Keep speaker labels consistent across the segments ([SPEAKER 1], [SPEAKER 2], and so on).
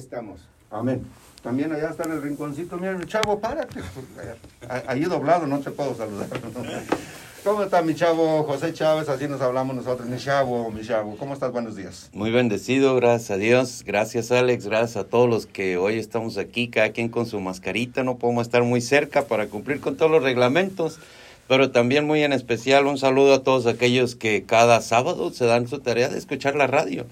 [SPEAKER 1] estamos.
[SPEAKER 2] Amén. También allá está en el rinconcito, mira, chavo, párate. Ahí doblado no te puedo saludar. ¿Cómo está mi chavo José Chávez? Así nos hablamos nosotros. Mi chavo, mi chavo. ¿Cómo estás? Buenos días.
[SPEAKER 3] Muy bendecido, gracias a Dios. Gracias Alex, gracias a todos los que hoy estamos aquí, cada quien con su mascarita. No podemos estar muy cerca para cumplir con todos los reglamentos, pero también muy en especial un saludo a todos aquellos que cada sábado se dan su tarea de escuchar la radio.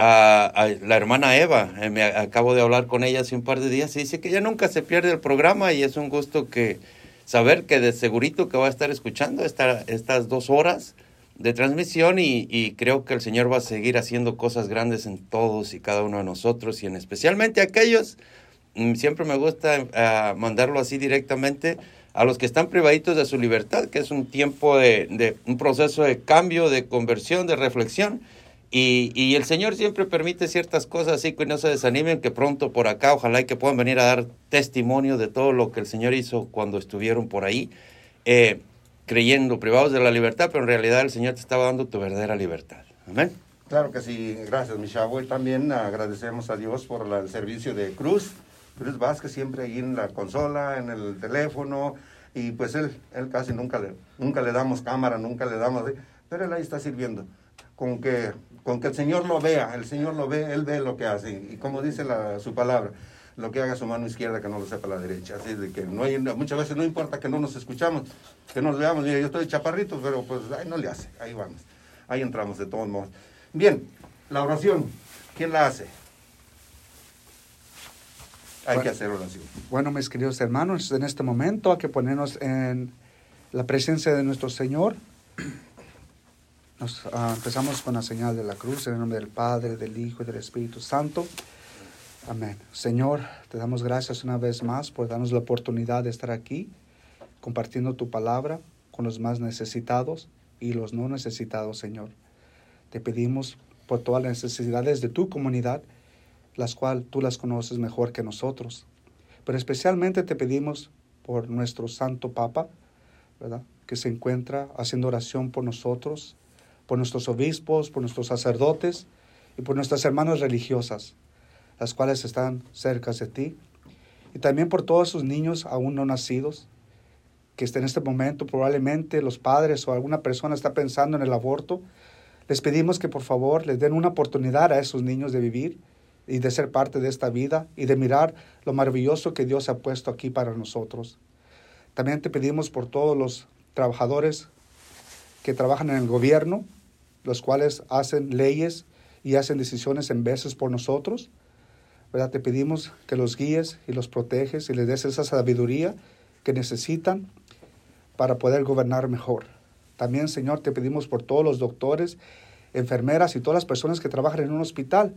[SPEAKER 3] A, la hermana Eva, eh, me acabo de hablar con ella hace un par de días y dice que ella nunca se pierde el programa y es un gusto que saber que de segurito que va a estar escuchando esta, estas dos horas de transmisión y, creo que el Señor va a seguir haciendo cosas grandes en todos y cada uno de nosotros y en especialmente aquellos, mm, siempre me gusta ah, mandarlo así directamente, a los que están privaditos de su libertad, que es un tiempo de, de un proceso de cambio, de conversión, de reflexión y, y, el Señor siempre permite ciertas cosas así que no se desanimen, que pronto por acá, ojalá y que puedan venir a dar testimonio de todo lo que el Señor hizo cuando estuvieron por ahí, eh, creyendo, privados de la libertad, pero en realidad el Señor te estaba dando tu verdadera libertad. Amén.
[SPEAKER 2] Claro que sí, gracias mi chavo. Y también agradecemos a Dios por el servicio de Cruz, Cruz Vázquez siempre ahí en la consola, en el teléfono, y pues él, él casi nunca le, nunca le damos cámara, nunca le damos, pero él ahí está sirviendo. Con que con que el Señor lo vea, el Señor lo ve, Él ve lo que hace. Y como dice la, su palabra, lo que haga su mano izquierda que no lo sepa la derecha. Así de que no hay, muchas veces no importa que no nos escuchamos, que nos veamos. Mira, yo estoy chaparrito, pero pues ahí no le hace, ahí vamos. Ahí entramos de todos modos. Bien, la oración, ¿quién la hace? Hay que hacer oración.
[SPEAKER 4] Bueno, mis queridos hermanos, en este momento hay que ponernos en la presencia de nuestro Señor nos, ah, empezamos con la señal de la cruz en el nombre del Padre, del Hijo y del Espíritu Santo. Amén. Señor, te damos gracias una vez más por darnos la oportunidad de estar aquí compartiendo tu palabra con los más necesitados y los no necesitados, Señor. Te pedimos por todas las necesidades de tu comunidad, las cuales tú las conoces mejor que nosotros. Pero especialmente te pedimos por nuestro Santo Papa, ¿verdad? que se encuentra haciendo oración por nosotros por nuestros obispos, por nuestros sacerdotes y por nuestras hermanas religiosas, las cuales están cerca de ti, y también por todos esos niños aún no nacidos, que en este momento probablemente los padres o alguna persona está pensando en el aborto, les pedimos que por favor les den una oportunidad a esos niños de vivir y de ser parte de esta vida y de mirar lo maravilloso que Dios ha puesto aquí para nosotros. También te pedimos por todos los trabajadores que trabajan en el gobierno, los cuales hacen leyes y hacen decisiones en veces por nosotros. ¿verdad? Te pedimos que los guíes y los proteges y les des esa sabiduría que necesitan para poder gobernar mejor. También, Señor, te pedimos por todos los doctores, enfermeras y todas las personas que trabajan en un hospital,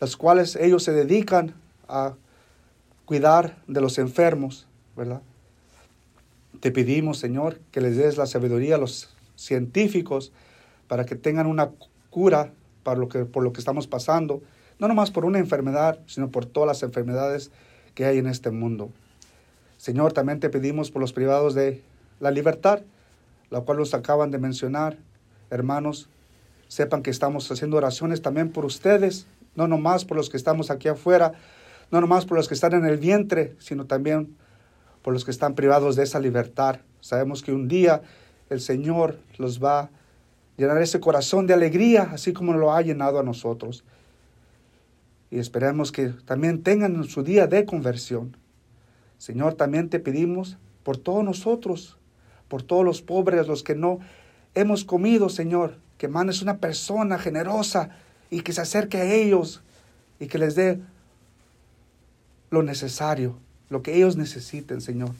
[SPEAKER 4] las cuales ellos se dedican a cuidar de los enfermos, ¿verdad? Te pedimos, Señor, que les des la sabiduría a los científicos para que tengan una cura para lo que, por lo que estamos pasando, no nomás por una enfermedad, sino por todas las enfermedades que hay en este mundo. Señor, también te pedimos por los privados de la libertad, la cual nos acaban de mencionar. Hermanos, sepan que estamos haciendo oraciones también por ustedes, no nomás por los que estamos aquí afuera, no nomás por los que están en el vientre, sino también por los que están privados de esa libertad. Sabemos que un día el Señor los va a llenar ese corazón de alegría, así como lo ha llenado a nosotros. Y esperamos que también tengan su día de conversión. Señor, también te pedimos por todos nosotros, por todos los pobres, los que no hemos comido, Señor, que mandes una persona generosa y que se acerque a ellos y que les dé lo necesario, lo que ellos necesiten, Señor.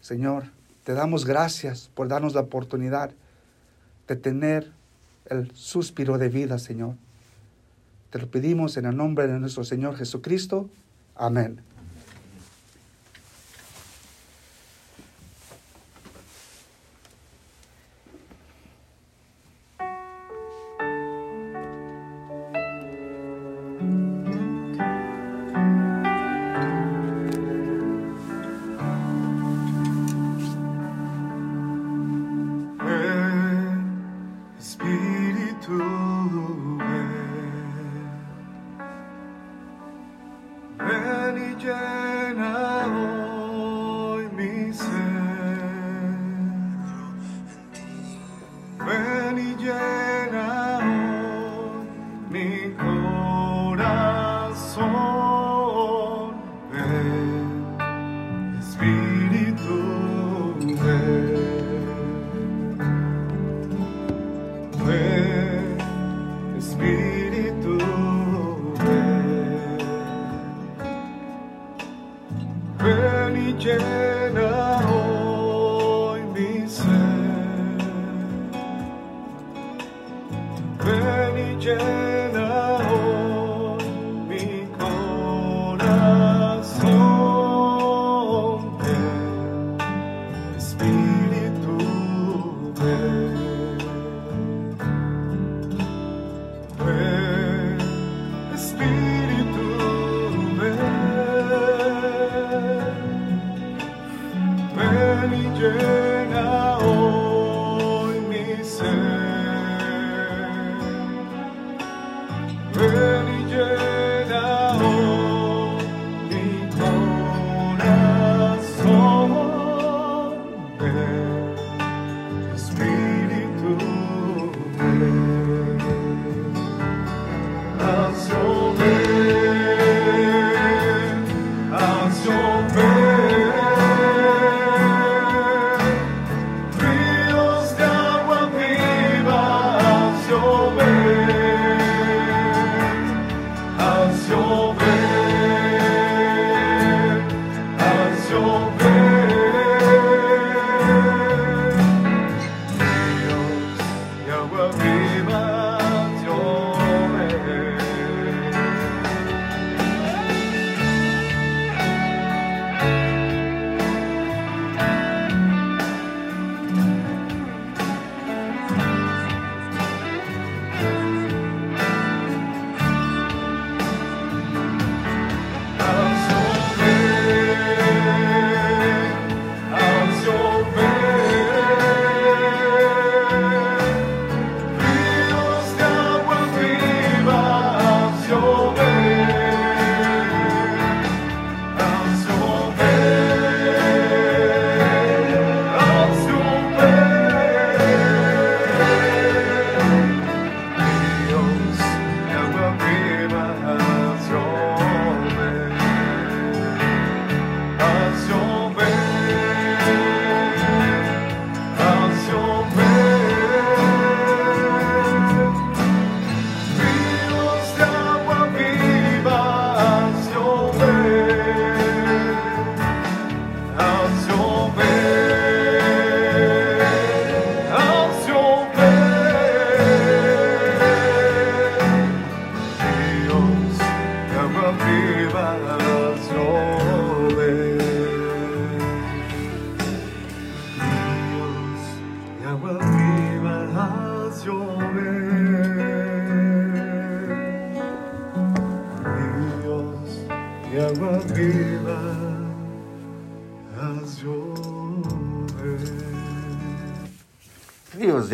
[SPEAKER 4] Señor, te damos gracias por darnos la oportunidad de tener el suspiro de vida, Señor. Te lo pedimos en el nombre de nuestro Señor Jesucristo. Amén.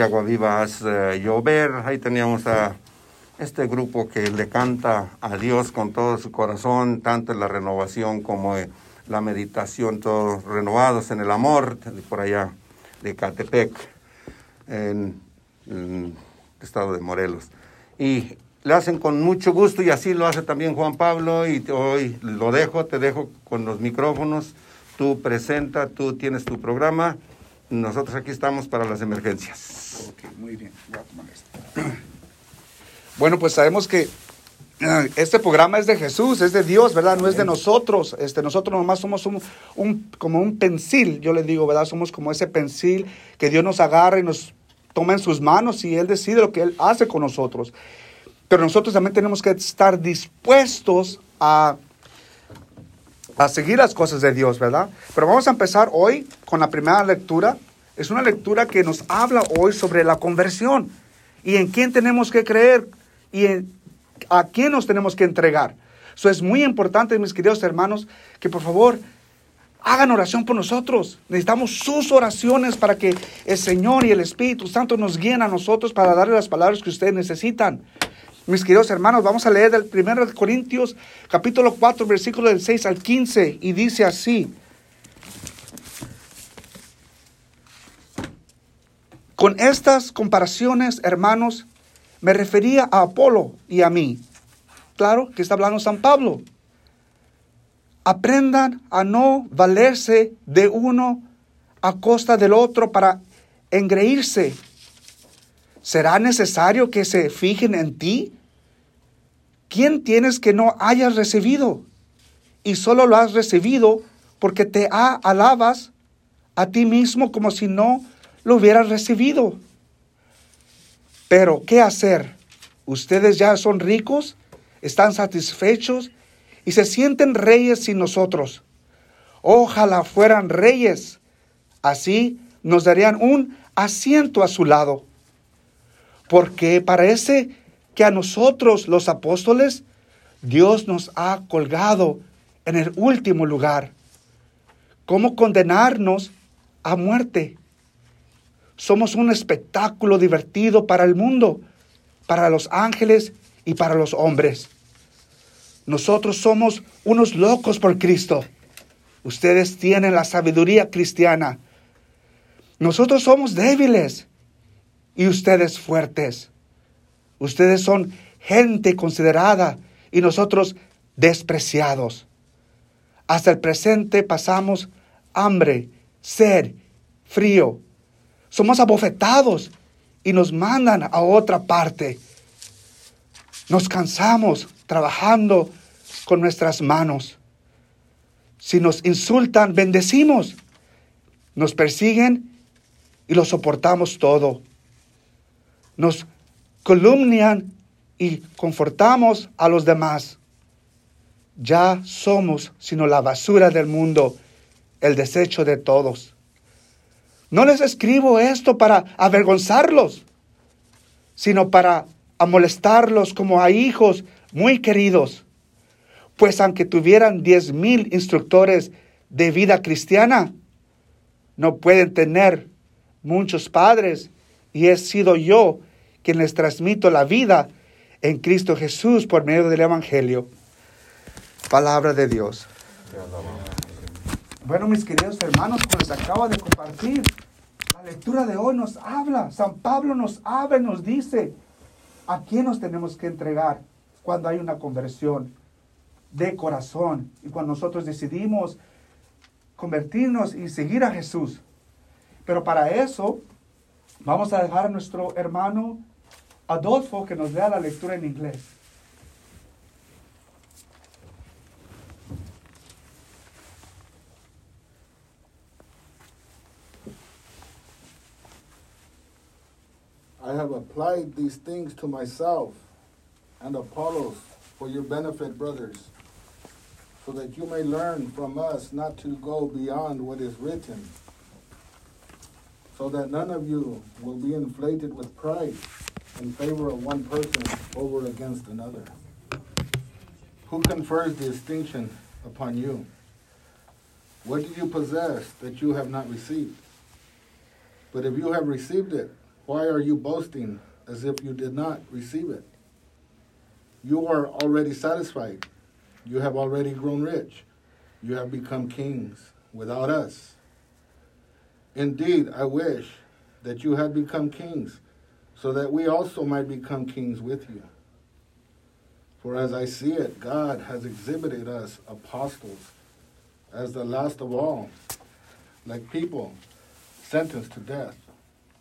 [SPEAKER 2] De agua viva hace llover. Ahí teníamos a este grupo que le canta a Dios con todo su corazón, tanto en la renovación como en la meditación, todos renovados en el amor, por allá de Catepec, en, el estado de Morelos. Y le hacen con mucho gusto y así lo hace también Juan Pablo y hoy lo dejo, te dejo con los micrófonos, tú presenta, tú tienes tu programa, nosotros aquí estamos para las emergencias.
[SPEAKER 4] Ok, muy bien. Bueno, pues sabemos que eh, este programa es de Jesús, es de Dios, ¿verdad? No es de nosotros. Este, nosotros nomás somos un, como un pensil, yo le digo, ¿verdad? Somos como ese pensil que Dios nos agarra y nos toma en sus manos y Él decide lo que Él hace con nosotros. Pero nosotros también tenemos que estar dispuestos a, a seguir las cosas de Dios, ¿verdad? Pero vamos a empezar hoy con la primera lectura es una lectura que nos habla hoy sobre la conversión y en quién tenemos que creer y a quién nos tenemos que entregar. Eso es muy importante, mis queridos hermanos, que por favor hagan oración por nosotros. Necesitamos sus oraciones para que el Señor y el Espíritu Santo nos guíen a nosotros para darle las palabras que ustedes necesitan. Mis queridos hermanos, vamos a leer del 1 Corintios capítulo 4, versículo del 6 al 15 y dice así. Con estas comparaciones, hermanos, me refería a Apolo y a mí. Claro que está hablando San Pablo. Aprendan a no valerse de uno a costa del otro para engreírse. ¿Será necesario que se fijen en ti? ¿Quién tienes que no hayas recibido? Y solo lo has recibido porque te alabas a ti mismo como si no lo hubieras recibido. Pero, ¿qué hacer? Ustedes ya son ricos, están satisfechos y se sienten reyes sin nosotros. Ojalá fueran reyes. Así nos darían un asiento a su lado. Porque parece que a nosotros los apóstoles Dios nos ha colgado en el último lugar. ¿Cómo condenarnos a muerte? Somos un espectáculo divertido para el mundo, para los ángeles y para los hombres. Nosotros somos unos locos por Cristo. Ustedes tienen la sabiduría cristiana. Nosotros somos débiles y ustedes fuertes. Ustedes son gente considerada y nosotros despreciados. Hasta el presente pasamos hambre, sed, frío somos abofetados y nos mandan a otra parte. Nos cansamos trabajando con nuestras manos. Si nos insultan, bendecimos. Nos persiguen y lo soportamos todo. Nos columnian y confortamos a los demás. Ya somos sino la basura del mundo, el desecho de todos. No les escribo esto para avergonzarlos, sino para amolestarlos como a hijos muy queridos. Pues aunque tuvieran diez mil instructores de vida cristiana, no pueden tener muchos padres y he sido yo quien les transmito la vida en Cristo Jesús por medio del Evangelio. Palabra de Dios. Bueno, mis queridos hermanos, pues acaba de compartir. La lectura de hoy nos habla. San Pablo nos habla y nos dice a quién nos tenemos que entregar cuando hay una conversión de corazón y cuando nosotros decidimos convertirnos y seguir a Jesús. Pero para eso vamos a dejar a nuestro hermano Adolfo que nos lea la lectura en inglés.
[SPEAKER 1] I have applied these things to myself and Apollos for your benefit, brothers, so that you may learn from us not to go beyond what is written, so that none of you will be inflated with pride in favor of one person over against another. Who confers the distinction upon you? What do you possess that you have not received? But if you have received it, why are you boasting as if you did not receive it? You are already satisfied. You have already grown rich. You have become kings without us. Indeed, I wish that you had become kings, so that we also might become kings with you. For as I see it, God has exhibited us apostles as the last of all, like people sentenced to death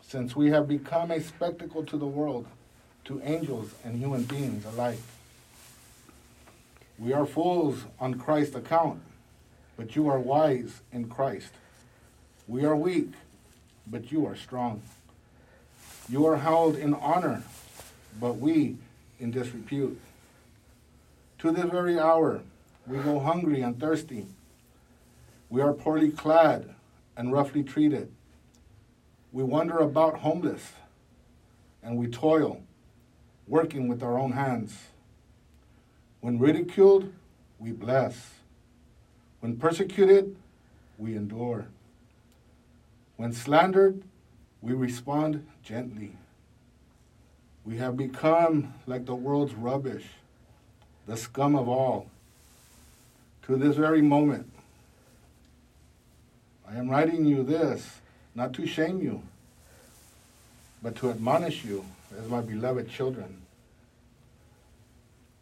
[SPEAKER 1] since we have become a spectacle to the world, to angels and human beings alike. We are fools on Christ's account, but you are wise in Christ. We are weak, but you are strong. You are held in honor, but we in disrepute. To this very hour, we go hungry and thirsty. We are poorly clad and roughly treated. We wander about homeless and we toil, working with our own hands. When ridiculed, we bless. When persecuted, we endure. When slandered, we respond gently. We have become like the world's rubbish, the scum of all. To this very moment, I am writing you this not to shame you, but to admonish you as my beloved children.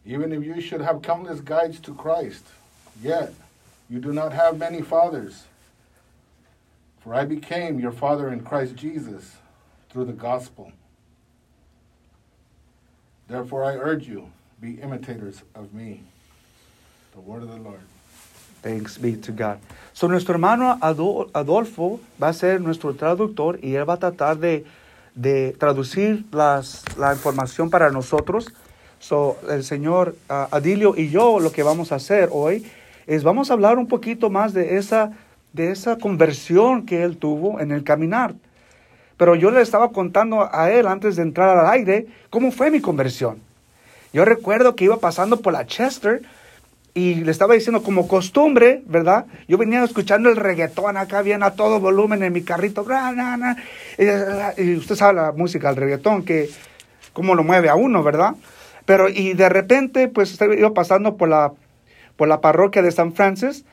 [SPEAKER 1] Even if you should have countless guides to Christ, yet you do not have many fathers. For I became your father in Christ Jesus through the gospel. Therefore, I urge you, be imitators of me. The word of the Lord.
[SPEAKER 4] Thanks be to God. So, nuestro hermano Ado- Adolfo va a ser nuestro traductor y él va a tratar de, de traducir las, la información para nosotros. So, el señor ah, Adilio y yo lo que vamos a hacer hoy es vamos a hablar un poquito más de esa, de esa conversión que él tuvo en el caminar. Pero yo le estaba contando a él antes de entrar al aire cómo fue mi conversión. Yo recuerdo que iba pasando por la Chester y le estaba diciendo como costumbre, ¿verdad? Yo venía escuchando el reggaetón acá bien a todo volumen en mi carrito. y, usted sabe la música, el reggaetón, que cómo lo mueve a uno, ¿verdad? Pero y de repente pues iba pasando por la, por la parroquia de San Francis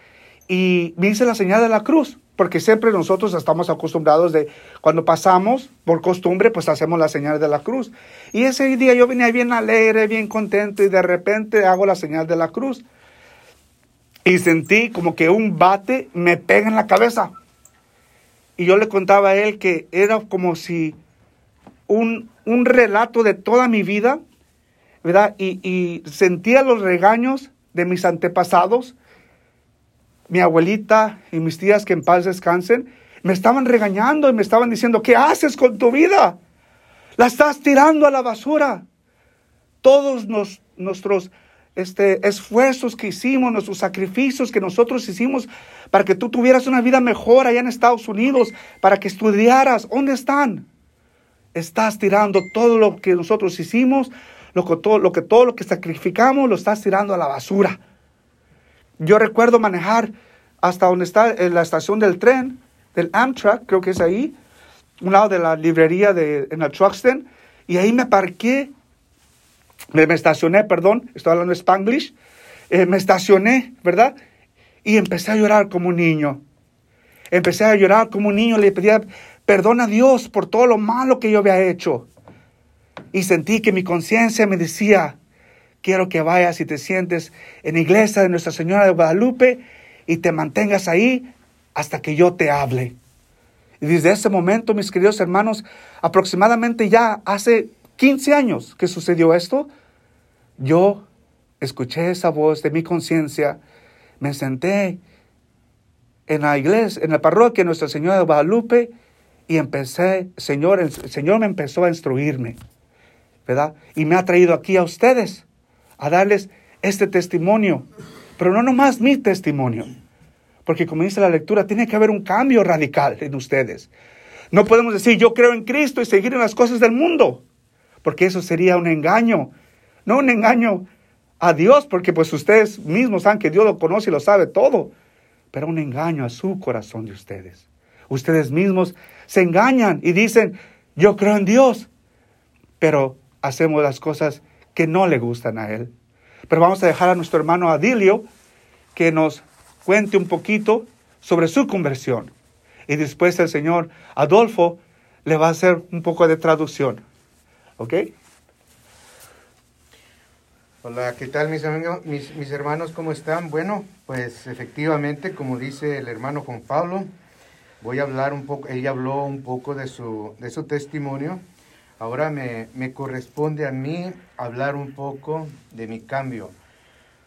[SPEAKER 4] y me hice la señal de la cruz. Porque siempre nosotros estamos acostumbrados de cuando pasamos, por costumbre, pues hacemos la señal de la cruz. Y ese día yo venía bien alegre, bien contento y de repente hago la señal de la cruz y sentí como que un bate me pega en la cabeza. Y yo le contaba a él que era como si un, un relato de toda mi vida, ¿verdad? Y, y sentía los regaños de mis antepasados, mi abuelita y mis tías que en paz descansen, me estaban regañando y me estaban diciendo, ¿qué haces con tu vida? La estás tirando a la basura. Todos nos- nuestros este, esfuerzos que hicimos, nuestros sacrificios que nosotros hicimos para que tú tuvieras una vida mejor allá en Estados Unidos, para que estudiaras, ¿dónde están? Estás tirando todo lo que nosotros hicimos, lo que todo lo que, todo lo que sacrificamos, lo estás tirando a la basura. Yo recuerdo manejar hasta donde está en la estación del tren, del Amtrak, creo que es ahí, un lado de la librería de, en el Truxton, y ahí me parqué, me, me estacioné, perdón, estoy hablando spanglish, eh, me estacioné, ¿verdad? Y empecé a llorar como un niño. Empecé a llorar como un niño, le pedía perdón a Dios por todo lo malo que yo había hecho. Y sentí que mi conciencia me decía, quiero que vayas y te sientes en iglesia de Nuestra Señora de Guadalupe y te mantengas ahí hasta que yo te hable. Y desde ese momento, mis queridos hermanos, aproximadamente ya hace 15 años que sucedió esto, yo escuché esa voz de mi conciencia, me senté en la iglesia, en la parroquia de Nuestra Señora de Guadalupe y empecé, Señor, el Señor me empezó a instruirme, ¿verdad? Y me ha traído aquí a ustedes a darles este testimonio, pero no nomás mi testimonio, porque como dice la lectura, tiene que haber un cambio radical en ustedes. No podemos decir yo creo en Cristo y seguir en las cosas del mundo, porque eso sería un engaño, no un engaño a Dios, porque pues ustedes mismos saben que Dios lo conoce y lo sabe todo, pero un engaño a su corazón de ustedes. Ustedes mismos se engañan y dicen, yo creo en Dios, pero hacemos las cosas que no le gustan a Él. Pero vamos a dejar a nuestro hermano Adilio que nos cuente un poquito sobre su conversión. Y después el señor Adolfo le va a hacer un poco de traducción. ¿Ok?
[SPEAKER 5] Hola, ¿qué tal mis amigos, mis, mis hermanos, cómo están? Bueno, pues efectivamente, como dice el hermano Juan Pablo, voy a hablar un poco, ella habló un poco de su, de su testimonio. Ahora me, me corresponde a mí hablar un poco de mi cambio.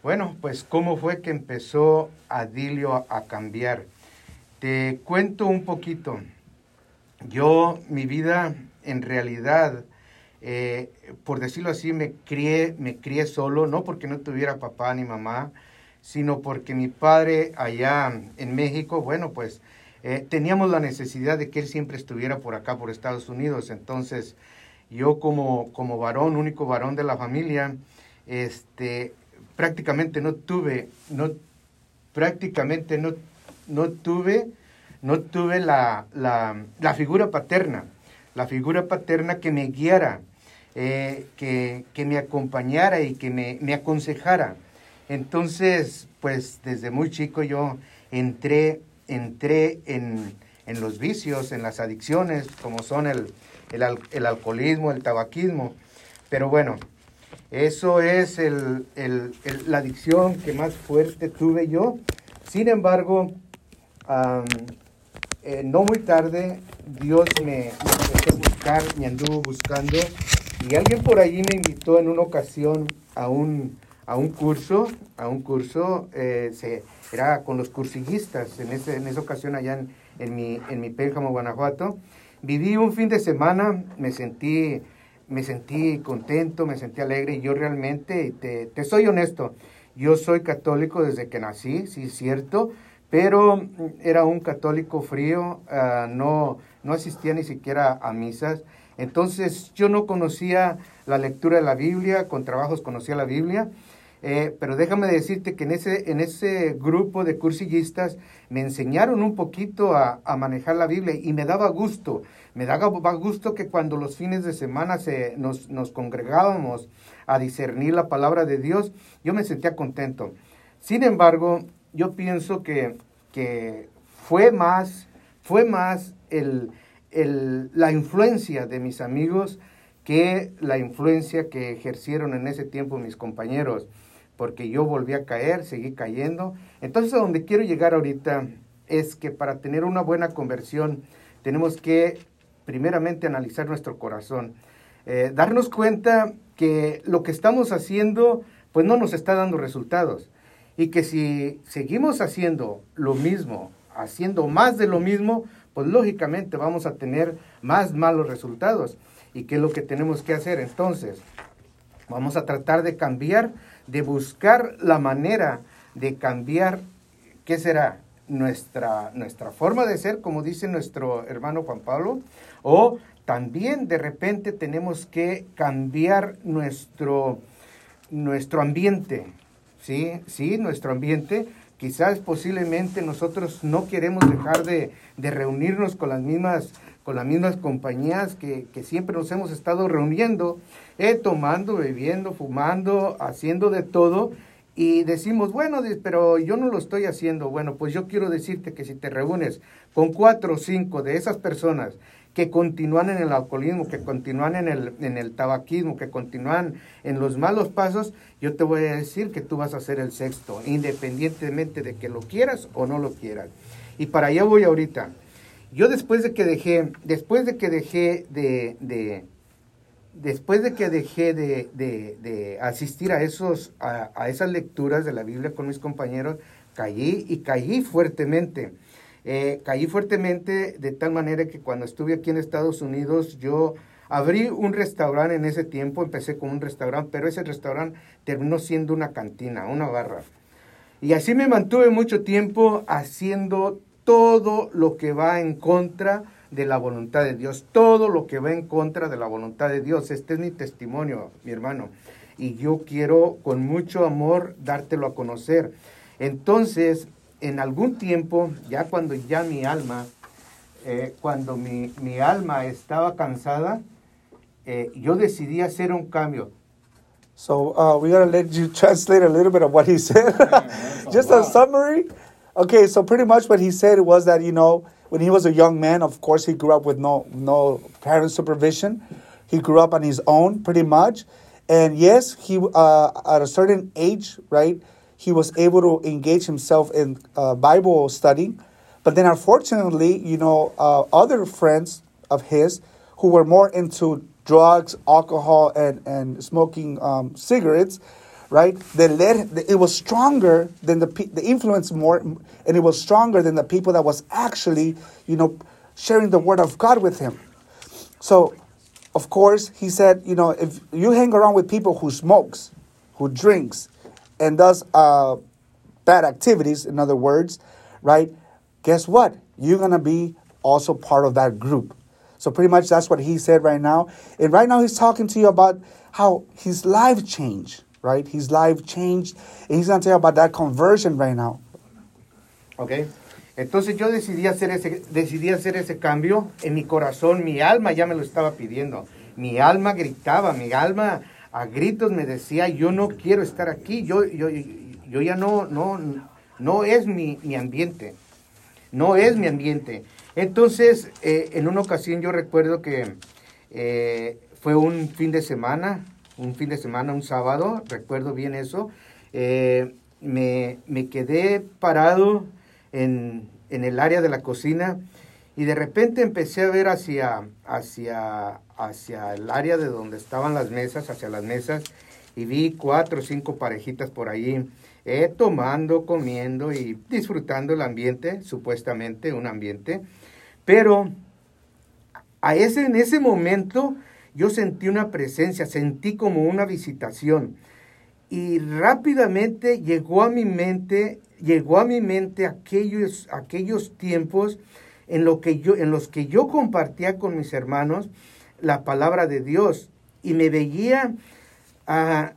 [SPEAKER 5] Bueno, pues cómo fue que empezó Adilio a, a cambiar. Te cuento un poquito. Yo, mi vida en realidad, eh, por decirlo así, me crié, me crié solo, no porque no tuviera papá ni mamá, sino porque mi padre allá en México, bueno, pues eh, teníamos la necesidad de que él siempre estuviera por acá, por Estados Unidos. Entonces, yo como, como varón, único varón de la familia, este, prácticamente no tuve, no, prácticamente no, no tuve, no tuve la, la, la figura paterna, la figura paterna que me guiara. eh, que, que me acompañara y que me, me aconsejara. Entonces, pues desde muy chico yo entré, entré en, en los vicios, en las adicciones, como son el, el, el alcoholismo, el tabaquismo. Pero bueno, eso es el- el- el- la adicción que más fuerte tuve yo. Sin embargo, am, eh, no muy tarde, Dios me, me empezó a buscar, me anduvo buscando. Y alguien por allí me invitó en una ocasión a un, a un curso, a un curso, eh, se, era con los cursillistas, en, ese, en esa ocasión allá en, en mi, en mi Pénjamo, Guanajuato. Viví un fin de semana, me sentí, me sentí contento, me sentí alegre y yo realmente, te, te soy honesto, yo soy católico desde que nací, sí es cierto, pero era un católico frío, ah, no, no asistía ni siquiera a misas. Entonces yo no conocía la lectura de la Biblia, con trabajos conocía la Biblia, eh, pero déjame decirte que en ese, en ese grupo de cursillistas me enseñaron un poquito a, a manejar la Biblia y me daba gusto, me daba gusto que cuando los fines de semana se, nos, nos congregábamos a discernir la palabra de Dios, yo me sentía contento. Sin embargo, yo pienso que, que fue más, fue más el, el- la influencia de mis amigos que la influencia que ejercieron en ese tiempo mis compañeros, porque yo volví a caer, seguí cayendo. Entonces a donde quiero llegar ahorita es que para tener una buena conversión tenemos que primeramente analizar nuestro corazón, Eh, darnos cuenta que lo que estamos haciendo pues no nos está dando resultados y que si seguimos haciendo lo mismo, haciendo más de lo mismo, pues lógicamente vamos a tener más malos resultados. ¿Y qué es lo que tenemos que hacer entonces? Vamos a tratar de cambiar, de buscar la manera de cambiar, ¿qué será? Nuestra, nuestra forma de ser, como dice nuestro hermano Juan Pablo, o también de repente tenemos que cambiar nuestro, nuestro ambiente, ¿sí? Sí, nuestro ambiente. Quizás posiblemente nosotros no queremos dejar de, de reunirnos con las mismas, con las mismas compañías que, que siempre nos hemos estado reuniendo, eh, tomando, bebiendo, fumando, haciendo de todo. Y decimos, bueno, pero yo no lo estoy haciendo. Bueno, pues yo quiero decirte que si te reúnes con cuatro o cinco de esas personas que continúan en el alcoholismo, que continúan en el, en el tabaquismo, que continúan en los malos pasos, yo te voy a decir que tú vas a ser el sexto, independientemente de que lo quieras o no lo quieras. Y para allá voy ahorita. Yo después de que dejé, después de que dejé de, de después de que dejé de, de- de asistir a, esos, a, a esas lecturas de la Biblia con mis compañeros, caí y caí fuertemente. Eh, caí fuertemente de tal manera que cuando estuve aquí en Estados Unidos yo abrí un restaurante en ese tiempo, empecé con un restaurante, pero ese restaurante terminó siendo una cantina, una barra. Y así me mantuve mucho tiempo haciendo todo lo que va en contra de la voluntad de Dios, todo lo que va en contra de la voluntad de Dios. Este es mi testimonio, mi hermano. Y yo quiero con mucho amor dártelo a conocer. Entonces, en algún tiempo, ya cuando ya mi alma, eh, cuando mi, mi alma estaba cansada, eh, yo decidí hacer un cambio.
[SPEAKER 4] So uh, we're gonna let you translate a little bit of what he said. Just a summary. Okay, so pretty much what he said was that you know when he was a young man, of course he grew up with no no parent supervision. He grew up on his own, pretty much, and yes, he uh, at a certain age, right, he was able to engage himself in uh, Bible study. But then, unfortunately, you know, uh, other friends of his who were more into drugs, alcohol, and, and smoking um, cigarettes, right? They led, it was stronger than the, the influence more, and it was stronger than the people that was actually, you know, sharing the word of God with him. So, of course, he said, you know, if you hang around with people who smokes, who drinks, and does uh, bad activities, in other words, right? Guess what? You're gonna be also part of that group. So pretty much that's what he said right now. And right now he's talking to you about how his life changed, right? His life changed, and he's gonna tell you about that conversion right now.
[SPEAKER 5] ¿ok? Entonces yo decidí hacer ese, decidí hacer ese cambio en mi corazón, mi alma ya me lo estaba pidiendo. mi alma gritaba, mi alma a gritos me decía, yo no quiero estar aquí, yo, yo, yo ya no, no, no es mi, mi ambiente, no es mi ambiente. Entonces, eh, en una ocasión yo recuerdo que eh, fue un fin de semana, un fin de semana, un sábado, recuerdo bien eso, eh, me, me, quedé parado en, en, el área de la cocina y de repente empecé a ver hacia, hacia, hacia el área de donde estaban las mesas, hacia las mesas, y vi cuatro o cinco parejitas por ahí, eh, tomando, comiendo y disfrutando el ambiente, supuestamente un ambiente. Pero a ese, en ese momento yo sentí una presencia, sentí como una visitación. Y rápidamente llegó a mi mente, llegó a mi mente aquellos, aquellos tiempos en, lo que yo, en los que yo compartía con mis hermanos la palabra de Dios y me veía ah,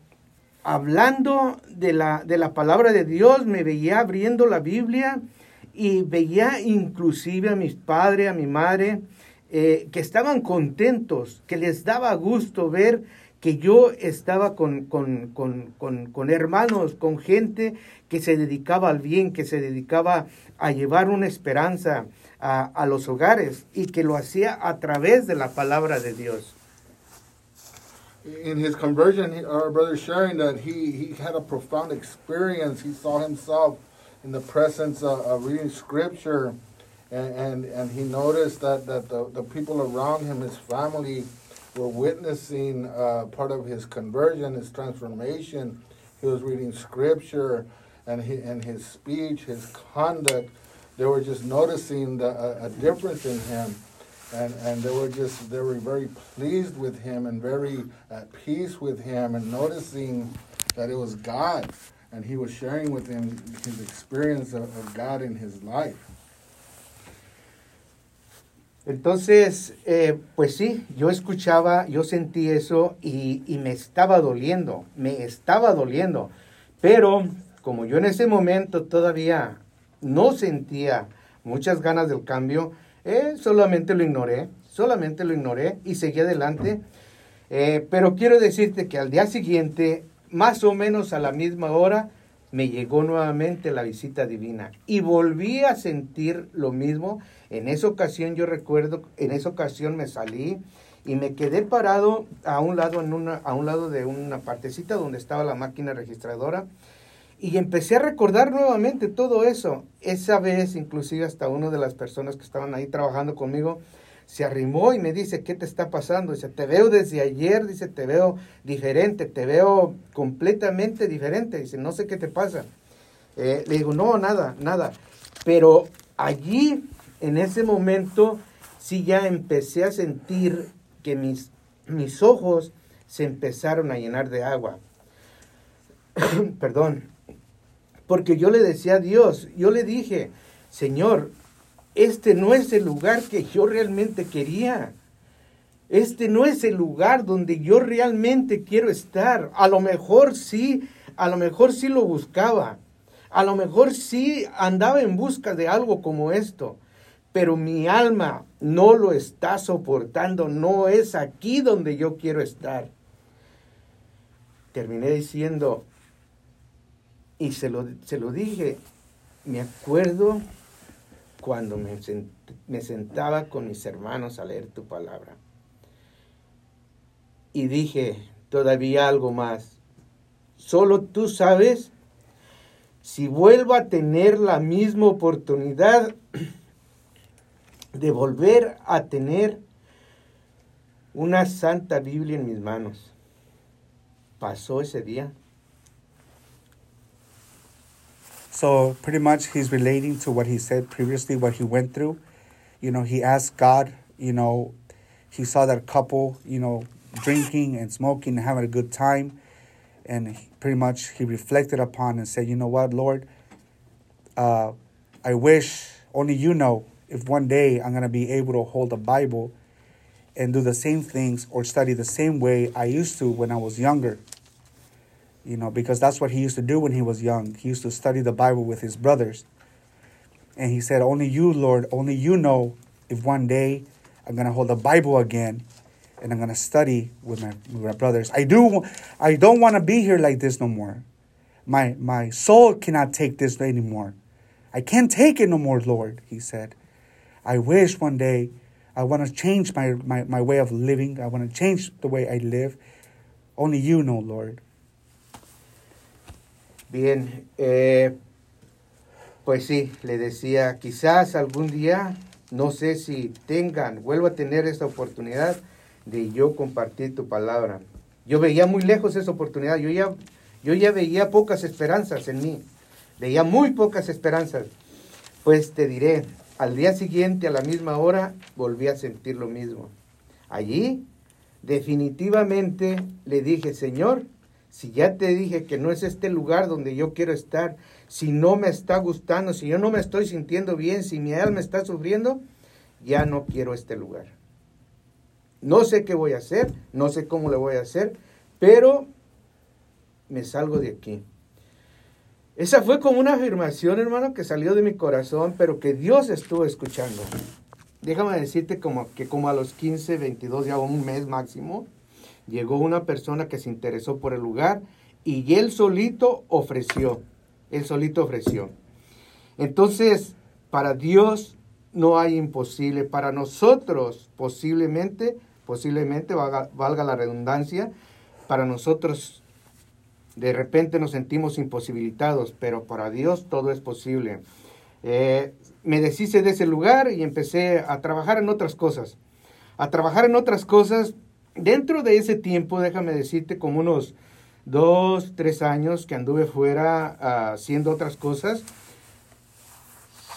[SPEAKER 5] hablando de la, de la palabra de Dios, me veía abriendo la Biblia y veía inclusive a mis padres, a mi madre, eh, que estaban contentos, que les daba gusto ver que yo estaba con, con, con, con, hermanos, con gente que se dedicaba al bien, que se dedicaba a llevar una esperanza a, a los hogares y que lo hacía a través de la palabra de Dios.
[SPEAKER 1] In his conversion, our brother sharing that he, he had a profound experience. He saw himself in the presence of, of reading scripture, and, and, and he noticed that, that the, the people around him, his family, were witnessing uh, part of his conversion, his transformation. He was reading scripture, and, he, and his speech, his conduct, they were just noticing the, a, a difference in him. And, and they were just they were very pleased with him and very at peace with him and noticing that it was God and he was sharing with him his experience of, of God in his life.
[SPEAKER 5] Entonces, eh, pues sí, yo escuchaba, yo sentí eso y, y, me estaba doliendo, me estaba doliendo. Pero como yo en ese momento todavía no sentía muchas ganas del cambio, eh, solamente lo ignoré, solamente lo ignoré y seguí adelante. Eh, pero quiero decirte que al día siguiente más o menos a la misma hora, me llegó nuevamente la visita divina y volví a sentir lo mismo. En esa ocasión yo recuerdo, en esa ocasión me salí y me quedé parado a un lado, en una, a un lado de una partecita donde estaba la máquina registradora y empecé a recordar nuevamente todo eso. Esa vez, inclusive hasta una de las personas que estaban ahí trabajando conmigo, se arrimó y me dice, ¿qué te está pasando? Dice, te veo desde ayer, dice, te veo diferente, te veo completamente diferente. Dice, no sé qué te pasa. Eh, le digo, no, nada, nada. Pero allí, en ese momento, sí ya empecé a sentir que mis, mis ojos se empezaron a llenar de agua. Perdón. Porque yo le decía a Dios, yo le dije, Señor, este no es el lugar que yo realmente quería. Este no es el lugar donde yo realmente quiero estar. A lo mejor sí, a lo mejor sí lo buscaba. A lo mejor sí andaba en busca de algo como esto. Pero mi alma no lo está soportando. No es aquí donde yo quiero estar. Terminé diciendo, y se lo, se lo dije, me acuerdo cuando me, sentaba con mis hermanos a leer tu palabra. Y dije, todavía algo más. Solo tú sabes si vuelvo a tener la misma oportunidad de volver a tener una santa Biblia en mis manos. Pasó ese día.
[SPEAKER 4] So pretty much he's relating to what he said previously, what he went through. You know, he asked God, you know, he saw that couple, you know, drinking and smoking and having a good time. And he, pretty much he reflected upon and said, you know what, Lord, uh, I wish only you know if one day I'm going to be able to hold a Bible and do the same things or study the same way I used to when I was younger you know, because that's what he used to do when he was young. He used to study the Bible with his brothers. And he said, Only you, Lord, only you know if one day I'm going to hold the Bible again and I'm going to study with my, with my brothers. I do I don't want to be here like this no more. My my soul cannot take this anymore. I can't take it no more, Lord, he said. I wish one day I want to change my, my, my way of living. I want to change the way I live. Only you know, Lord.
[SPEAKER 5] Bien, eh, pues sí, le decía, quizás algún día, no sé si tengan, vuelvo a tener esta oportunidad de yo compartir tu palabra. Yo veía muy lejos esa oportunidad, yo ya, yo ya veía pocas esperanzas en mí, veía muy pocas esperanzas. Pues te diré, al día siguiente, a la misma hora, volví a sentir lo mismo. Allí, definitivamente, le dije, Señor, si ya te dije que no es este lugar donde yo quiero estar, si no me está gustando, si yo no me estoy sintiendo bien, si mi alma está sufriendo, ya no quiero este lugar. No sé qué voy a hacer, no sé cómo le voy a hacer, pero me salgo de aquí. Esa fue como una afirmación, hermano, que salió de mi corazón, pero que Dios estuvo escuchando. Déjame decirte como que como a los 15, 22, ya un mes máximo, llegó una persona que se interesó por el lugar y él solito ofreció, él solito ofreció. Entonces, para Dios no hay imposible, para nosotros posiblemente, posiblemente valga, la redundancia, para nosotros de repente nos sentimos imposibilitados, pero para Dios todo es posible. Eh, me deshice de ese lugar y empecé a trabajar en otras cosas. A trabajar en otras cosas dentro de ese tiempo, déjame decirte, como unos dos, tres años que anduve fuera uh, haciendo otras cosas,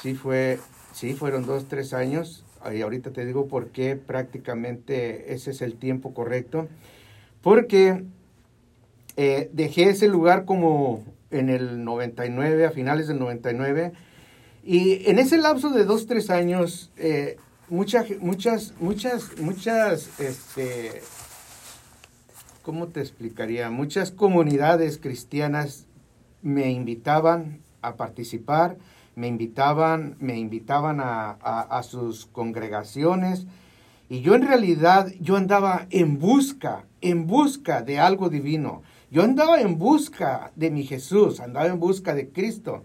[SPEAKER 5] sí fue, sí fueron dos, tres años, y ahorita te digo por qué prácticamente ese es el tiempo correcto, porque eh, dejé ese lugar como en el 99, a finales del 99, y en ese lapso de dos, tres años, eh, muchas, muchas, muchas, muchas, este, ¿cómo te explicaría? Muchas comunidades cristianas me invitaban a participar, me invitaban, me invitaban a, a, a, sus congregaciones y yo en realidad yo andaba en busca, en busca de algo divino. Yo andaba en busca de mi Jesús, andaba en busca de Cristo.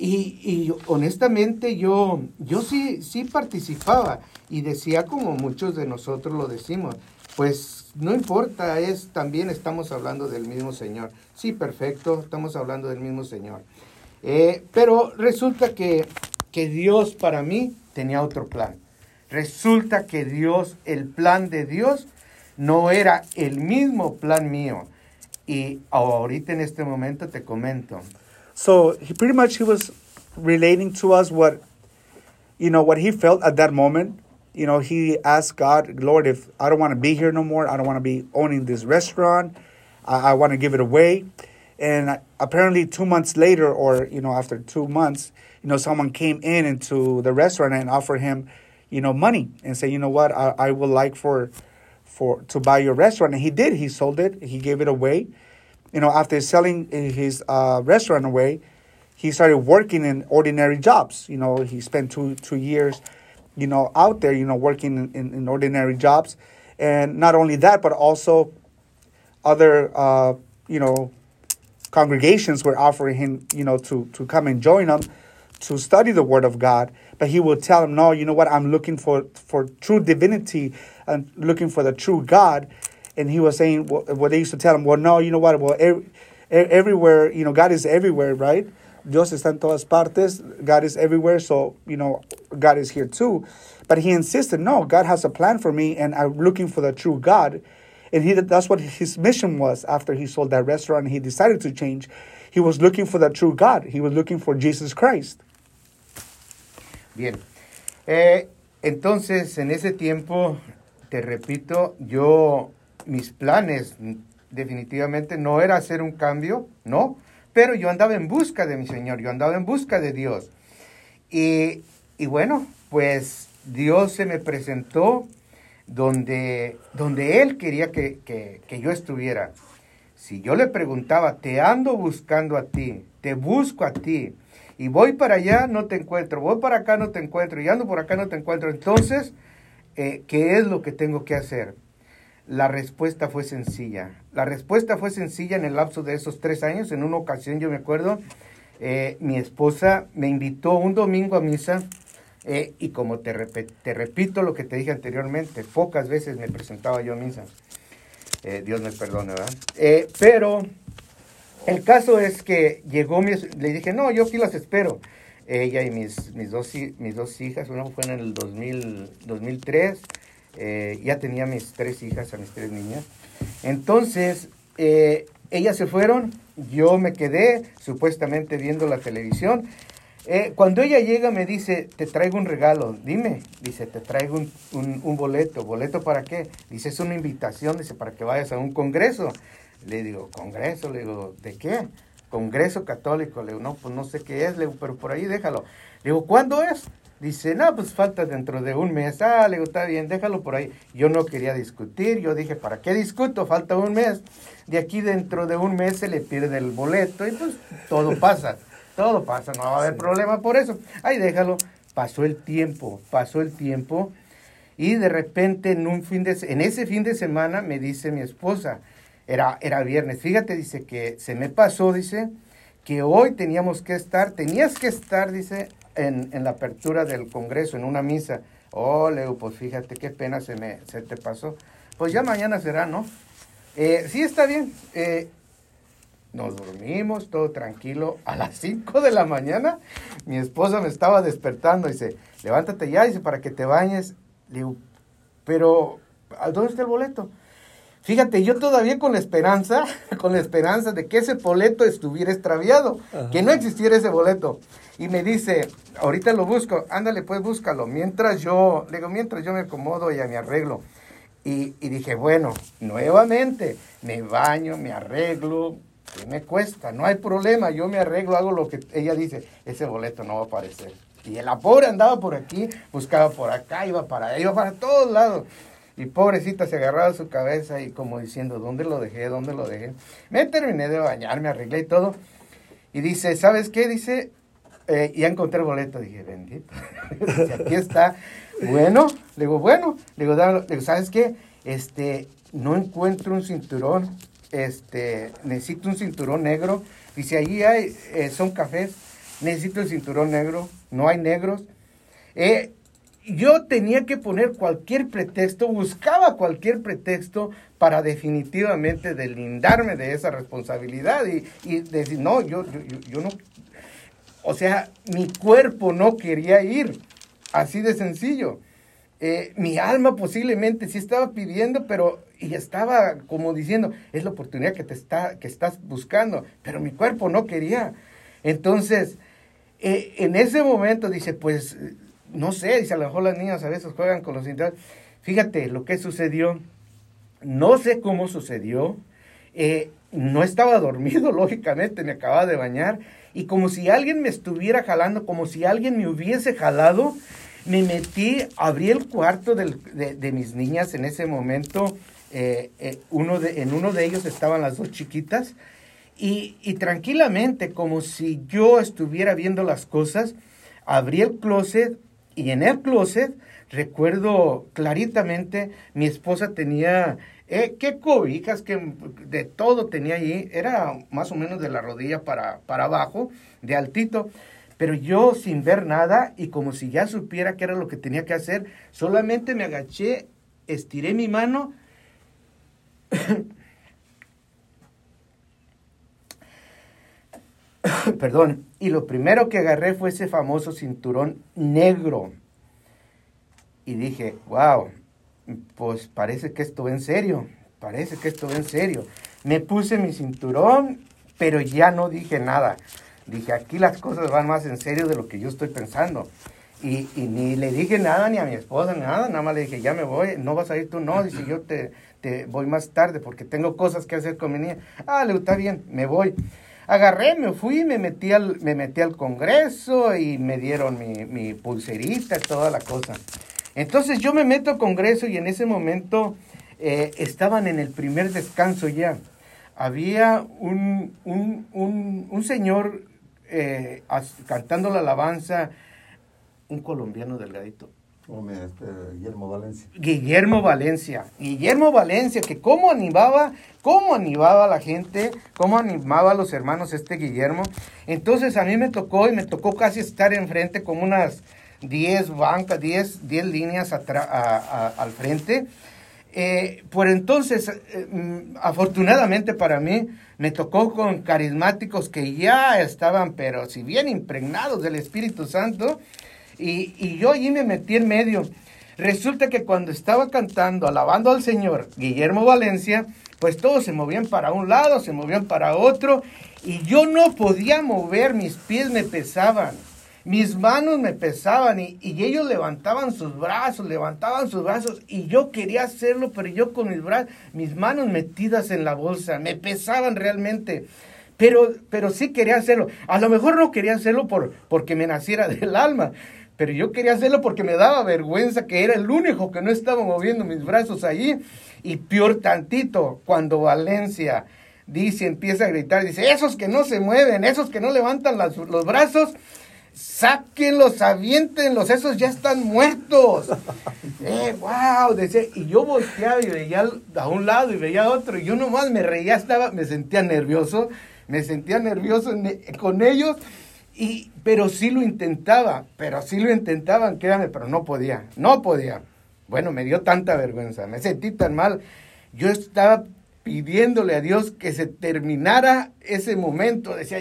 [SPEAKER 5] Y, y, honestamente yo, yo sí, sí participaba y decía como muchos de nosotros lo decimos, pues no importa, es también estamos hablando del mismo Señor. Sí, perfecto, estamos hablando del mismo Señor. Eh, pero resulta que, que Dios para mí tenía otro plan. Resulta que Dios, el plan de Dios, no era el mismo plan mío. Y ahorita en este momento te comento.
[SPEAKER 4] So he pretty much he was relating to us what you know what he felt at that moment. You know, he asked God, Lord, if I don't want to be here no more, I don't want to be owning this restaurant. I, I want to give it away. And apparently, two months later, or you know, after two months, you know, someone came in into the restaurant and offered him, you know, money and say, you know what, I, I would like for for to buy your restaurant. And he did. He sold it. He gave it away you know, after selling his uh, restaurant away, he started working in ordinary jobs. You know, he spent two two years, you know, out there, you know, working in, in ordinary jobs, and not only that, but also other, uh, you know, congregations were offering him, you know, to to come and join them to study the Word of God. But he would tell them, no, you know what, I'm looking for for true divinity and looking for the true God and he was saying what well, they used to tell him, well, no, you know what, well, every, everywhere, you know, God is everywhere, right? Dios está en todas partes. God is everywhere, so you know, God is here too. But he insisted, no, God has a plan for me, and I'm looking for the true God. And he that's what his mission was after he sold that restaurant. He decided to change. He was looking for the true God. He was looking for Jesus Christ.
[SPEAKER 5] Bien. Eh, entonces, en ese tiempo, te repito, yo mis planes definitivamente no era hacer un cambio, ¿no? Pero yo andaba en busca de mi Señor, yo andaba en busca de Dios. Y, y bueno, pues Dios se me presentó donde, donde Él quería que, que, que yo estuviera. Si yo le preguntaba, te ando buscando a ti, te busco a ti, y voy para allá, no te encuentro, voy para acá, no te encuentro, y ando por acá, no te encuentro, entonces, eh, ¿qué es lo que tengo que hacer? La respuesta fue sencilla. La respuesta fue sencilla en el lapso de esos tres años. En una ocasión, yo me acuerdo, eh, mi esposa me invitó un domingo a misa eh, y como te, te repito lo que te dije anteriormente, pocas veces me presentaba yo a misa. Eh, Dios me perdone, ¿verdad? pero el caso es que llegó, mi, le dije, no, yo aquí las espero. Ella y mis, mis, dos, mis dos hijas, una fue en el 2000, 2003, ya tenía mis tres hijas, a mis tres niñas. Entonces, ellas se fueron, yo me quedé supuestamente viendo la televisión. Eh, cuando ella llega me dice, te traigo un regalo, dime, dice, te traigo un, un, boleto, ¿boleto para qué? Dice, es una invitación, dice, para que vayas a un congreso. Le digo, ¿congreso? Le digo, ¿de qué? Congreso católico. Le digo, no, pues no sé qué es, le digo, pero por ahí déjalo. Le digo, ¿cuándo es? Dice, no, pues falta dentro de un mes. Ah, le digo, está bien, déjalo por ahí. Yo no quería discutir, yo dije, ¿para qué discuto? Falta un mes. De aquí dentro de un mes se le pierde el boleto y pues todo pasa, todo pasa, no va a haber problema por eso. Ahí déjalo. Pasó el tiempo, pasó el tiempo y de repente en un fin de en ese fin de semana me dice mi esposa, era era viernes, fíjate, dice que se me pasó, dice, que hoy teníamos que estar, tenías que estar, dice, en, en, la apertura del Congreso, en una misa. Oh, Leo, pues fíjate qué pena se, me, se te pasó. Pues ya mañana será, ¿no? Eh, sí, está bien. Eh, nos dormimos, todo tranquilo. A las 5 de la mañana, mi esposa me estaba despertando. Dice, levántate ya, dice, para que te bañes. Le digo, pero, ¿dónde está el boleto? Fíjate, yo todavía con la esperanza, con la esperanza de que ese boleto estuviera extraviado, que no existiera ese boleto. Y me dice, ahorita lo busco, ándale pues búscalo. Mientras yo, le digo, mientras yo me acomodo y me arreglo. Y, y, dije, bueno, nuevamente, me baño, me arreglo, ¿qué me cuesta? No hay problema, yo me arreglo, hago lo que ella dice, ese boleto no va a aparecer. Y la pobre andaba por aquí, buscaba por acá, iba para allá, iba para todos lados. Y pobrecita se agarraba su cabeza y como diciendo, ¿dónde lo dejé? ¿Dónde lo dejé? Me terminé de bañar, me arreglé y todo. Y dice, ¿sabes qué? Dice, eh, ya encontré el boleto. Dije, bendito. aquí está. Bueno, le digo, bueno, le digo, le digo, ¿sabes qué? Este, no encuentro un cinturón, este, necesito un cinturón negro. Dice, allí hay, eh, son cafés, necesito el cinturón negro, no hay negros. Eh, yo tenía que poner cualquier pretexto, buscaba cualquier pretexto para definitivamente delindarme de esa responsabilidad y, y decir, no, yo, yo, yo no, o sea, mi cuerpo no quería ir. Así de sencillo. Eh, mi alma posiblemente sí estaba pidiendo, pero y estaba como diciendo, es la oportunidad que te está, que estás buscando, pero mi cuerpo no quería. Entonces, eh, en ese momento dice, pues, no sé, dice, a lo mejor las niñas a veces juegan con los. Fíjate lo que sucedió, no sé cómo sucedió, eh, no estaba dormido, lógicamente, me acababa de bañar, y como si alguien me estuviera jalando, como si alguien me hubiese jalado, me metí, abrí el cuarto de, mis niñas en ese momento. Eh, eh, uno de, en uno de ellos estaban las dos chiquitas. Y, y, tranquilamente, como si yo estuviera viendo las cosas, abrí el closet y en el closet, recuerdo claritamente, mi esposa tenía eh, qué cobijas, que de todo tenía allí, era más o menos de la rodilla para, para abajo, de altito, pero yo sin ver nada y como si ya supiera qué era lo que tenía que hacer, solamente me agaché, estiré mi mano. Perdón, y lo primero que agarré fue ese famoso cinturón negro. Y dije, wow, pues parece que esto va en serio, parece que esto va en serio. Me puse mi cinturón, pero ya no dije nada. Dije, aquí las cosas van más en serio de lo que yo estoy pensando. Y, ni le dije nada ni a mi esposa, nada, nada más le dije, ya me voy, no vas a ir tú, no, dice, yo te, te voy más tarde porque tengo cosas que hacer con mi niña. Ah, le está bien, me voy. Agarré, me fui, me metí al, me metí al congreso y me dieron mi, mi pulserita, toda la cosa. Entonces yo me meto al Congreso y en ese momento eh, estaban en el primer descanso ya. Había un, un, señor eh, cantando la alabanza, un colombiano delgadito.
[SPEAKER 2] Este, Guillermo Valencia.
[SPEAKER 5] Guillermo Valencia. Guillermo Valencia, que cómo animaba, cómo animaba a la gente, cómo animaba a los hermanos este Guillermo. Entonces a mí me tocó y me tocó casi estar enfrente como unas 10 bancas, 10, 10 líneas al frente. Eh, por entonces, eh, mm, afortunadamente para mí, me tocó con carismáticos que ya estaban, pero si bien impregnados del Espíritu Santo, y, y yo allí me metí en medio. Resulta que cuando estaba cantando, alabando al Señor, Guillermo Valencia, pues todos se movían para un lado, se movían para otro, y yo no podía mover, mis pies me pesaban, mis manos me pesaban, y, y ellos levantaban sus brazos, levantaban sus brazos, y yo quería hacerlo, pero yo con mis brazos, mis manos metidas en la bolsa, me pesaban realmente. Pero, pero sí quería hacerlo. A lo mejor no quería hacerlo por, porque me naciera del alma, pero yo quería hacerlo porque me daba vergüenza que era el único que no estaba moviendo mis brazos allí. Y peor tantito, cuando Valencia dice, empieza a gritar, dice, esos que no se mueven, esos que no levantan los brazos, sáquenlos, aviéntenlos, esos ya están muertos. Eh, wow, decía, y yo volteaba y veía a un lado y veía a otro, y yo nomás me reía, estaba, me sentía nervioso, me sentía nervioso con ellos, y, pero sí lo intentaba, pero sí lo intentaban, créanme, pero no podía, no podía. Bueno, me dio tanta vergüenza, me sentí tan mal. Yo estaba pidiéndole a Dios que se terminara ese momento. Decía,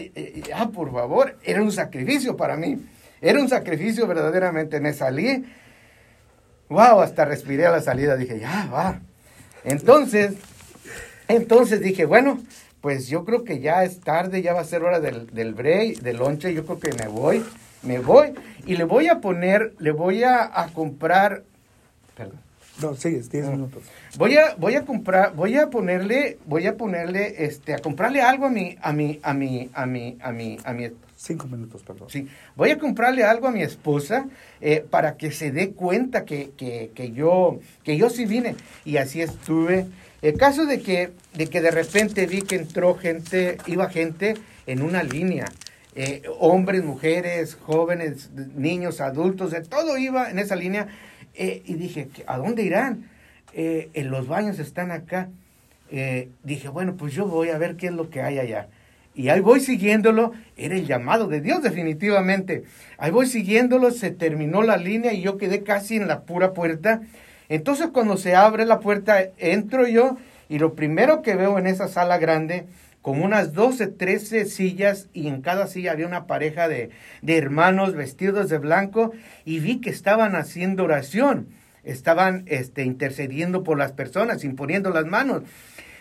[SPEAKER 5] ah, por favor, era un sacrificio para mí. Era un sacrificio verdaderamente. Me salí, wow, hasta respiré a la salida. Dije, ya, va. Entonces, entonces dije, bueno, pues yo creo que ya es tarde, ya va a ser hora del, del break, del lonche, yo creo que me voy, me voy y le voy a poner, le voy a, comprar, perdón.
[SPEAKER 4] No, sigues, 10 minutos.
[SPEAKER 5] Voy a, voy a comprar, voy a ponerle, voy a ponerle, este, a comprarle algo a mi, a mi, a mi, a mi, a mi, a mi,
[SPEAKER 4] Cinco minutos, perdón.
[SPEAKER 5] Sí, voy a comprarle algo a mi esposa eh, para que se dé cuenta que, que, que, yo, que yo sí vine. Y así estuve el caso de que, de que de repente vi que entró gente, iba gente en una línea, eh, hombres, mujeres, jóvenes, niños, adultos, de todo iba en esa línea, eh, y dije, ¿a dónde irán? Eh, en los baños están acá. dije, bueno, pues yo voy a ver qué es lo que hay allá. Y ahí voy siguiéndolo, era el llamado de Dios definitivamente. Ahí voy siguiéndolo, se terminó la línea y yo quedé casi en la pura puerta entonces cuando se abre la puerta, entro yo y lo primero que veo en esa sala grande, con unas 12, 13 sillas y en cada silla había una pareja de, de hermanos vestidos de blanco y vi que estaban haciendo oración, estaban este, intercediendo por las personas, imponiendo las manos.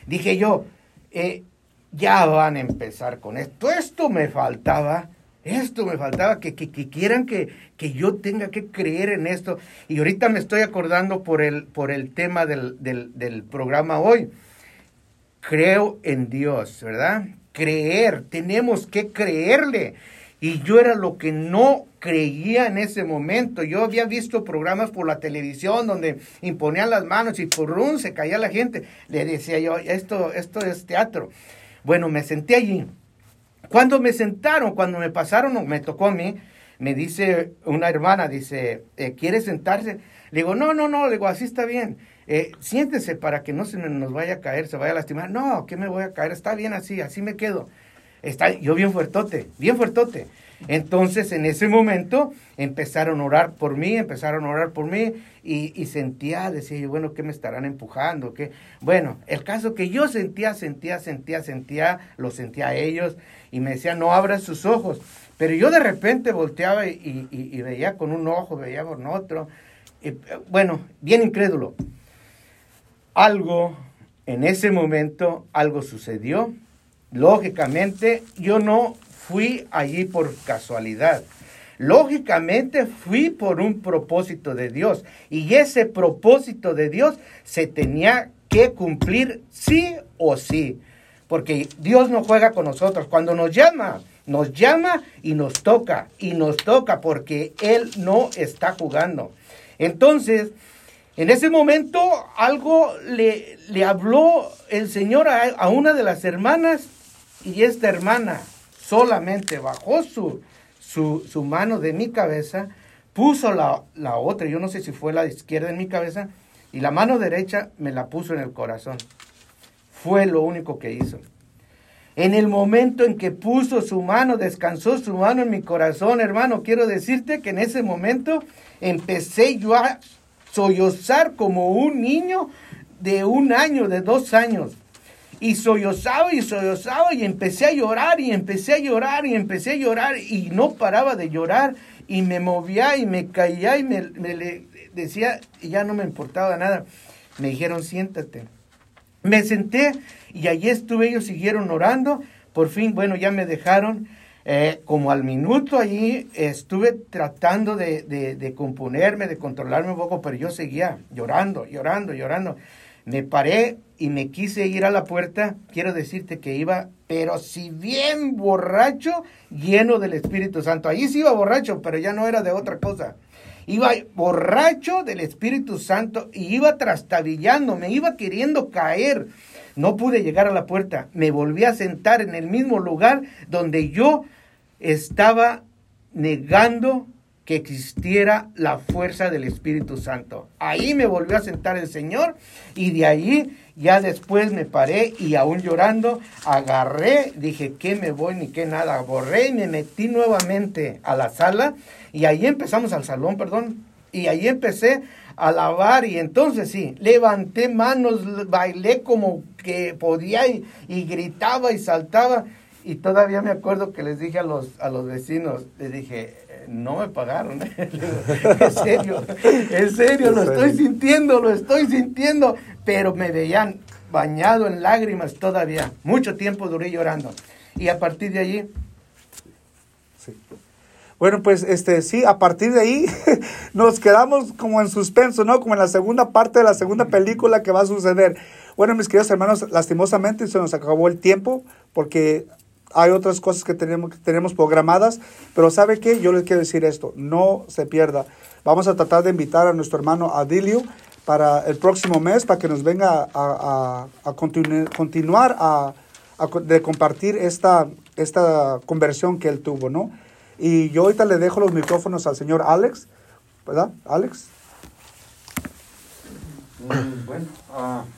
[SPEAKER 5] Dije yo, eh, ya van a empezar con esto, esto me faltaba esto me faltaba, que, que, quieran que, que, yo tenga que creer en esto. Y ahorita me estoy acordando por el, por el tema del, del, programa hoy. Creo en Dios, ¿verdad? Creer, tenemos que creerle. Y yo era lo que no creía en ese momento. Yo había visto programas por la televisión donde imponían las manos y por un se caía la gente. Le decía yo, esto, esto es teatro. Bueno, me senté allí cuando me sentaron, cuando me pasaron, me tocó a mí, me dice una hermana, dice, eh, ¿quiere sentarse? Le digo, no, no, no, le digo, así está bien. Eh, siéntese para que no se nos vaya a caer, se vaya a lastimar. No, que me voy a caer, está bien así, así me quedo. Está, yo bien fuertote, bien fuertote. Entonces, en ese momento, empezaron a orar por mí, empezaron a orar por mí, y, sentía, decía yo, bueno, ¿qué me estarán empujando? ¿Qué? Bueno, el caso que yo sentía, sentía, sentía, sentía, lo sentía a ellos, y me decía, no abras sus ojos. Pero yo de repente volteaba y, veía con un ojo, veía con otro. bueno, bien incrédulo. Algo, en ese momento, algo sucedió. Lógicamente, yo no fui allí por casualidad. Lógicamente fui por un propósito de Dios y ese propósito de Dios se tenía que cumplir sí o sí porque Dios no juega con nosotros. Cuando nos llama, nos llama y nos toca, y nos toca porque Él no está jugando. Entonces, en ese momento algo le, le habló el Señor a, una de las hermanas y esta hermana solamente bajó su, su, mano de mi cabeza puso la, la otra, yo no sé si fue la izquierda en mi cabeza, y la mano derecha me la puso en el corazón. Fue lo único que hizo. En el momento en que puso su mano, descansó su mano en mi corazón, hermano, quiero decirte que en ese momento empecé yo a sollozar como un niño de un año, de dos años. Y sollozaba y sollozaba y empecé a llorar y empecé a llorar y empecé a llorar y no paraba de llorar y me movía y me caía y me, le decía y ya no me importaba nada. Me dijeron siéntate. Me senté y allí estuve, ellos siguieron orando. Por fin, bueno, ya me dejaron. Eh, como al minuto allí estuve tratando de, de, componerme, de controlarme un poco, pero yo seguía llorando, llorando, llorando. Me paré y me quise ir a la puerta. Quiero decirte que iba, pero si bien borracho, lleno del Espíritu Santo. Allí sí iba borracho, pero ya no era de otra cosa. Iba borracho del Espíritu Santo y iba trastabillando, me iba queriendo caer. No pude llegar a la puerta. Me volví a sentar en el mismo lugar donde yo estaba negando que existiera la fuerza del Espíritu Santo. Ahí me volvió a sentar el Señor y de ahí ya después me paré y aún llorando agarré, dije que me voy ni que nada, borré y me metí nuevamente a la sala y ahí empezamos al salón, perdón, y ahí empecé a lavar y entonces sí, levanté manos, bailé como que podía y, gritaba y saltaba y todavía me acuerdo que les dije a los, a los vecinos, les dije, no me pagaron, en serio, en serio, lo estoy sintiendo, lo estoy sintiendo, pero me veían bañado en lágrimas todavía, mucho tiempo duré llorando y a partir de allí...
[SPEAKER 4] Sí. Bueno, pues este sí, a partir de ahí nos quedamos como en suspenso, ¿no? Como en la segunda parte de la segunda película que va a suceder. Bueno, mis queridos hermanos, lastimosamente se nos acabó el tiempo porque hay otras cosas que tenemos, que tenemos programadas, pero ¿sabe qué? Yo les quiero decir esto, no se pierda. Vamos a tratar de invitar a nuestro hermano Adilio para el próximo mes, para que nos venga a, a, continuar a, de compartir esta, esta conversión que él tuvo, ¿no? Y yo ahorita le dejo los micrófonos al señor Alex, ¿verdad? Alex.
[SPEAKER 2] Mm, bueno, uh